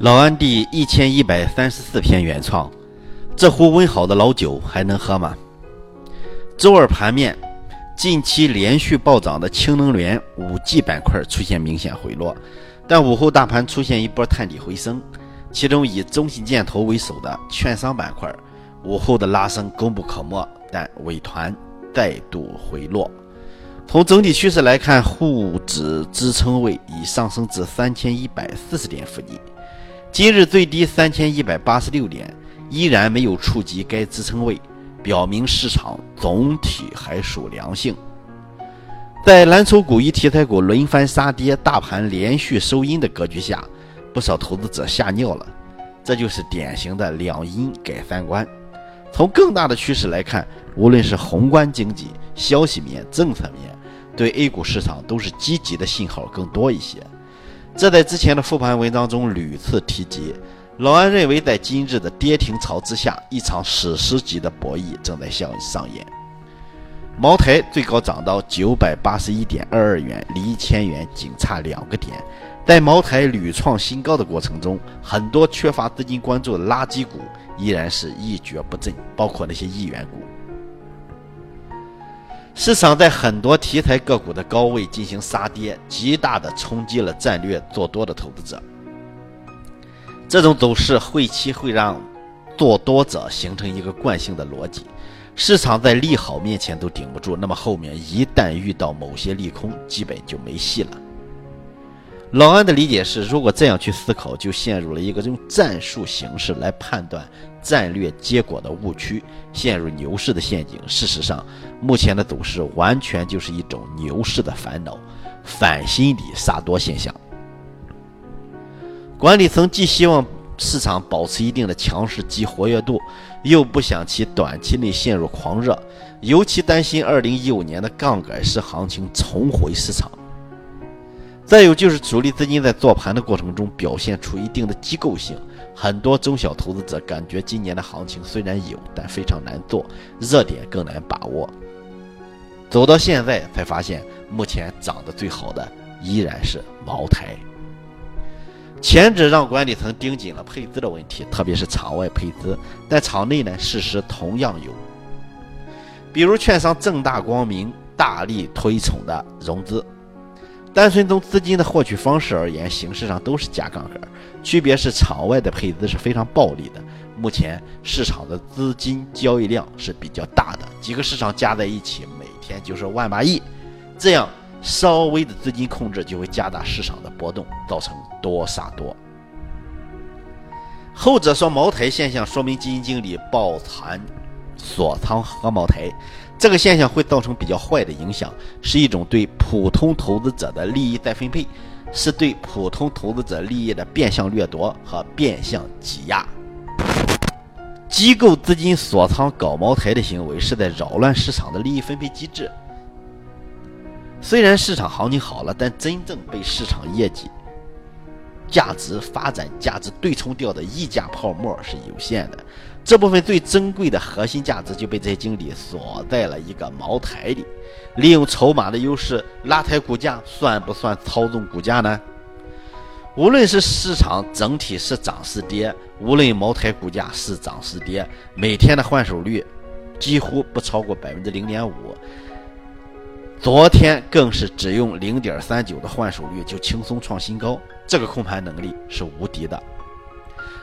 老安第一千一百三十四篇原创，这壶温好的老酒还能喝吗？周二盘面，近期连续暴涨的氢能源、五 G 板块出现明显回落，但午后大盘出现一波探底回升，其中以中信建投为首的券商板块午后的拉升功不可没，但尾团再度回落。从整体趋势来看，沪指支撑位已上升至三千一百四十点附近。今日最低三千一百八十六点，依然没有触及该支撑位，表明市场总体还属良性。在蓝筹股与题材股轮番杀跌、大盘连续收阴的格局下，不少投资者吓尿了。这就是典型的两阴改三观。从更大的趋势来看，无论是宏观经济、消息面、政策面，对 A 股市场都是积极的信号更多一些。这在之前的复盘文章中屡次提及。老安认为，在今日的跌停潮之下，一场史诗级的博弈正在向上演。茅台最高涨到九百八十一点二二元，离一千元仅差两个点。在茅台屡创新高的过程中，很多缺乏资金关注的垃圾股依然是一蹶不振，包括那些亿元股。市场在很多题材个股的高位进行杀跌，极大的冲击了战略做多的投资者。这种走势会期会让做多者形成一个惯性的逻辑：市场在利好面前都顶不住，那么后面一旦遇到某些利空，基本就没戏了。老安的理解是，如果这样去思考，就陷入了一个用战术形式来判断战略结果的误区，陷入牛市的陷阱。事实上，目前的走势完全就是一种牛市的烦恼，反心理杀多现象。管理层既希望市场保持一定的强势及活跃度，又不想其短期内陷入狂热，尤其担心2015年的杠杆式行情重回市场。再有就是主力资金在做盘的过程中表现出一定的机构性，很多中小投资者感觉今年的行情虽然有，但非常难做，热点更难把握。走到现在才发现，目前涨得最好的依然是茅台。前者让管理层盯紧了配资的问题，特别是场外配资，但场内呢，事实同样有，比如券商正大光明大力推崇的融资。单纯从资金的获取方式而言，形式上都是加杠杆，区别是场外的配资是非常暴利的。目前市场的资金交易量是比较大的，几个市场加在一起，每天就是万把亿，这样稍微的资金控制就会加大市场的波动，造成多杀多。后者说茅台现象，说明基金经理抱残锁仓和茅台。这个现象会造成比较坏的影响，是一种对普通投资者的利益再分配，是对普通投资者利益的变相掠夺和变相挤压。机构资金锁仓搞茅台的行为，是在扰乱市场的利益分配机制。虽然市场行情好了，但真正被市场业绩。价值发展价值对冲掉的溢价泡沫是有限的，这部分最珍贵的核心价值就被这些经理锁在了一个茅台里，利用筹码的优势拉抬股价，算不算操纵股价呢？无论是市场整体是涨是跌，无论茅台股价是涨是跌，每天的换手率几乎不超过百分之零点五。昨天更是只用零点三九的换手率就轻松创新高，这个控盘能力是无敌的。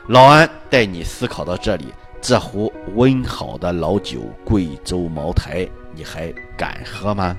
老安带你思考到这里，这壶温好的老酒——贵州茅台，你还敢喝吗？